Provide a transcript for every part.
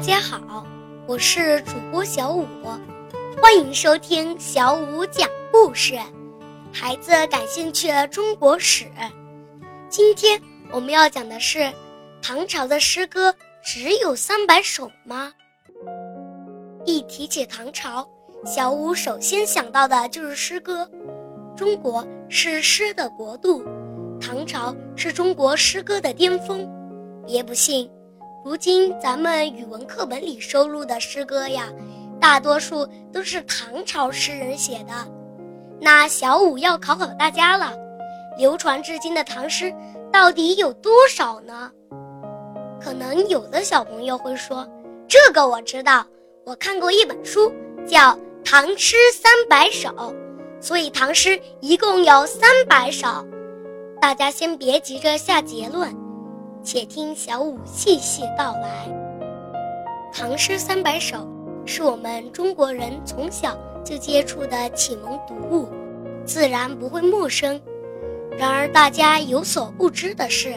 大家好，我是主播小五，欢迎收听小五讲故事。孩子感兴趣中国史，今天我们要讲的是唐朝的诗歌只有三百首吗？一提起唐朝，小五首先想到的就是诗歌。中国是诗的国度，唐朝是中国诗歌的巅峰。别不信。如今咱们语文课本里收录的诗歌呀，大多数都是唐朝诗人写的。那小五要考考大家了，流传至今的唐诗到底有多少呢？可能有的小朋友会说：“这个我知道，我看过一本书，叫《唐诗三百首》，所以唐诗一共有三百首。”大家先别急着下结论。且听小五细细道来。唐诗三百首是我们中国人从小就接触的启蒙读物，自然不会陌生。然而大家有所不知的是，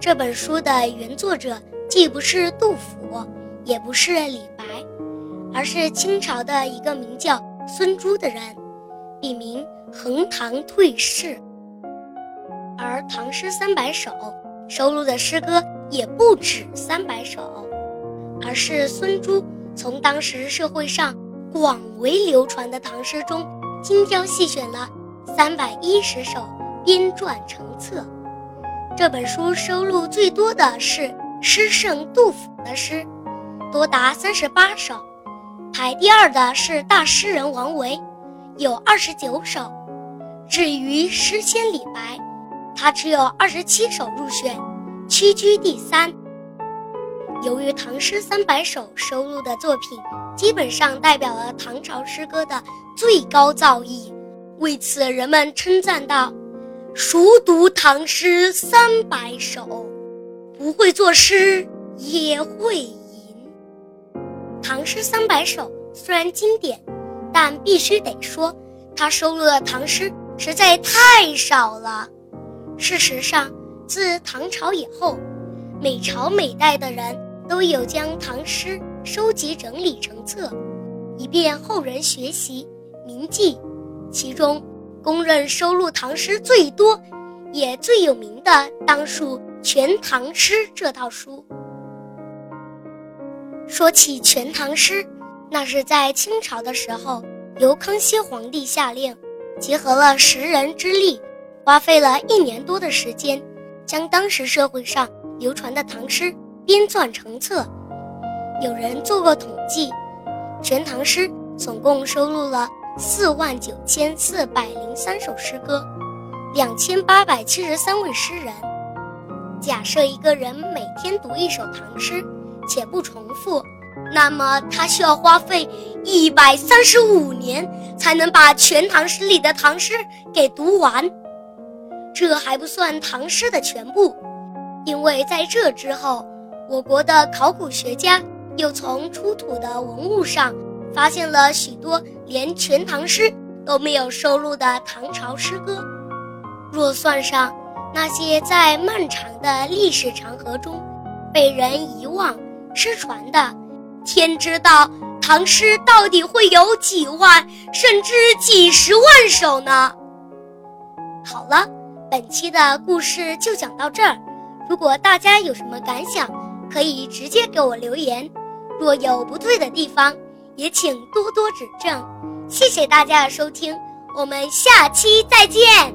这本书的原作者既不是杜甫，也不是李白，而是清朝的一个名叫孙朱的人，笔名横塘退士。而唐诗三百首。收录的诗歌也不止三百首，而是孙朱从当时社会上广为流传的唐诗中精挑细选了三百一十首，编撰成册。这本书收录最多的是诗圣杜甫的诗，多达三十八首，排第二的是大诗人王维，有二十九首。至于诗仙李白。他只有二十七首入选，屈居第三。由于《唐诗三百首》收录的作品基本上代表了唐朝诗歌的最高造诣，为此人们称赞道：“熟读唐诗三百首，不会作诗也会吟。”《唐诗三百首》虽然经典，但必须得说，它收录的唐诗实在太少了。事实上，自唐朝以后，每朝每代的人都有将唐诗收集整理成册，以便后人学习铭记。其中，公认收录唐诗最多，也最有名的，当属《全唐诗》这套书。说起《全唐诗》，那是在清朝的时候，由康熙皇帝下令，集合了十人之力。花费了一年多的时间，将当时社会上流传的唐诗编撰成册。有人做过统计，《全唐诗》总共收录了四万九千四百零三首诗歌，两千八百七十三位诗人。假设一个人每天读一首唐诗，且不重复，那么他需要花费一百三十五年才能把《全唐诗》里的唐诗给读完。这还不算唐诗的全部，因为在这之后，我国的考古学家又从出土的文物上发现了许多连《全唐诗》都没有收录的唐朝诗歌。若算上那些在漫长的历史长河中被人遗忘、失传的，天知道唐诗到底会有几万甚至几十万首呢？好了。本期的故事就讲到这儿，如果大家有什么感想，可以直接给我留言。若有不对的地方，也请多多指正。谢谢大家的收听，我们下期再见。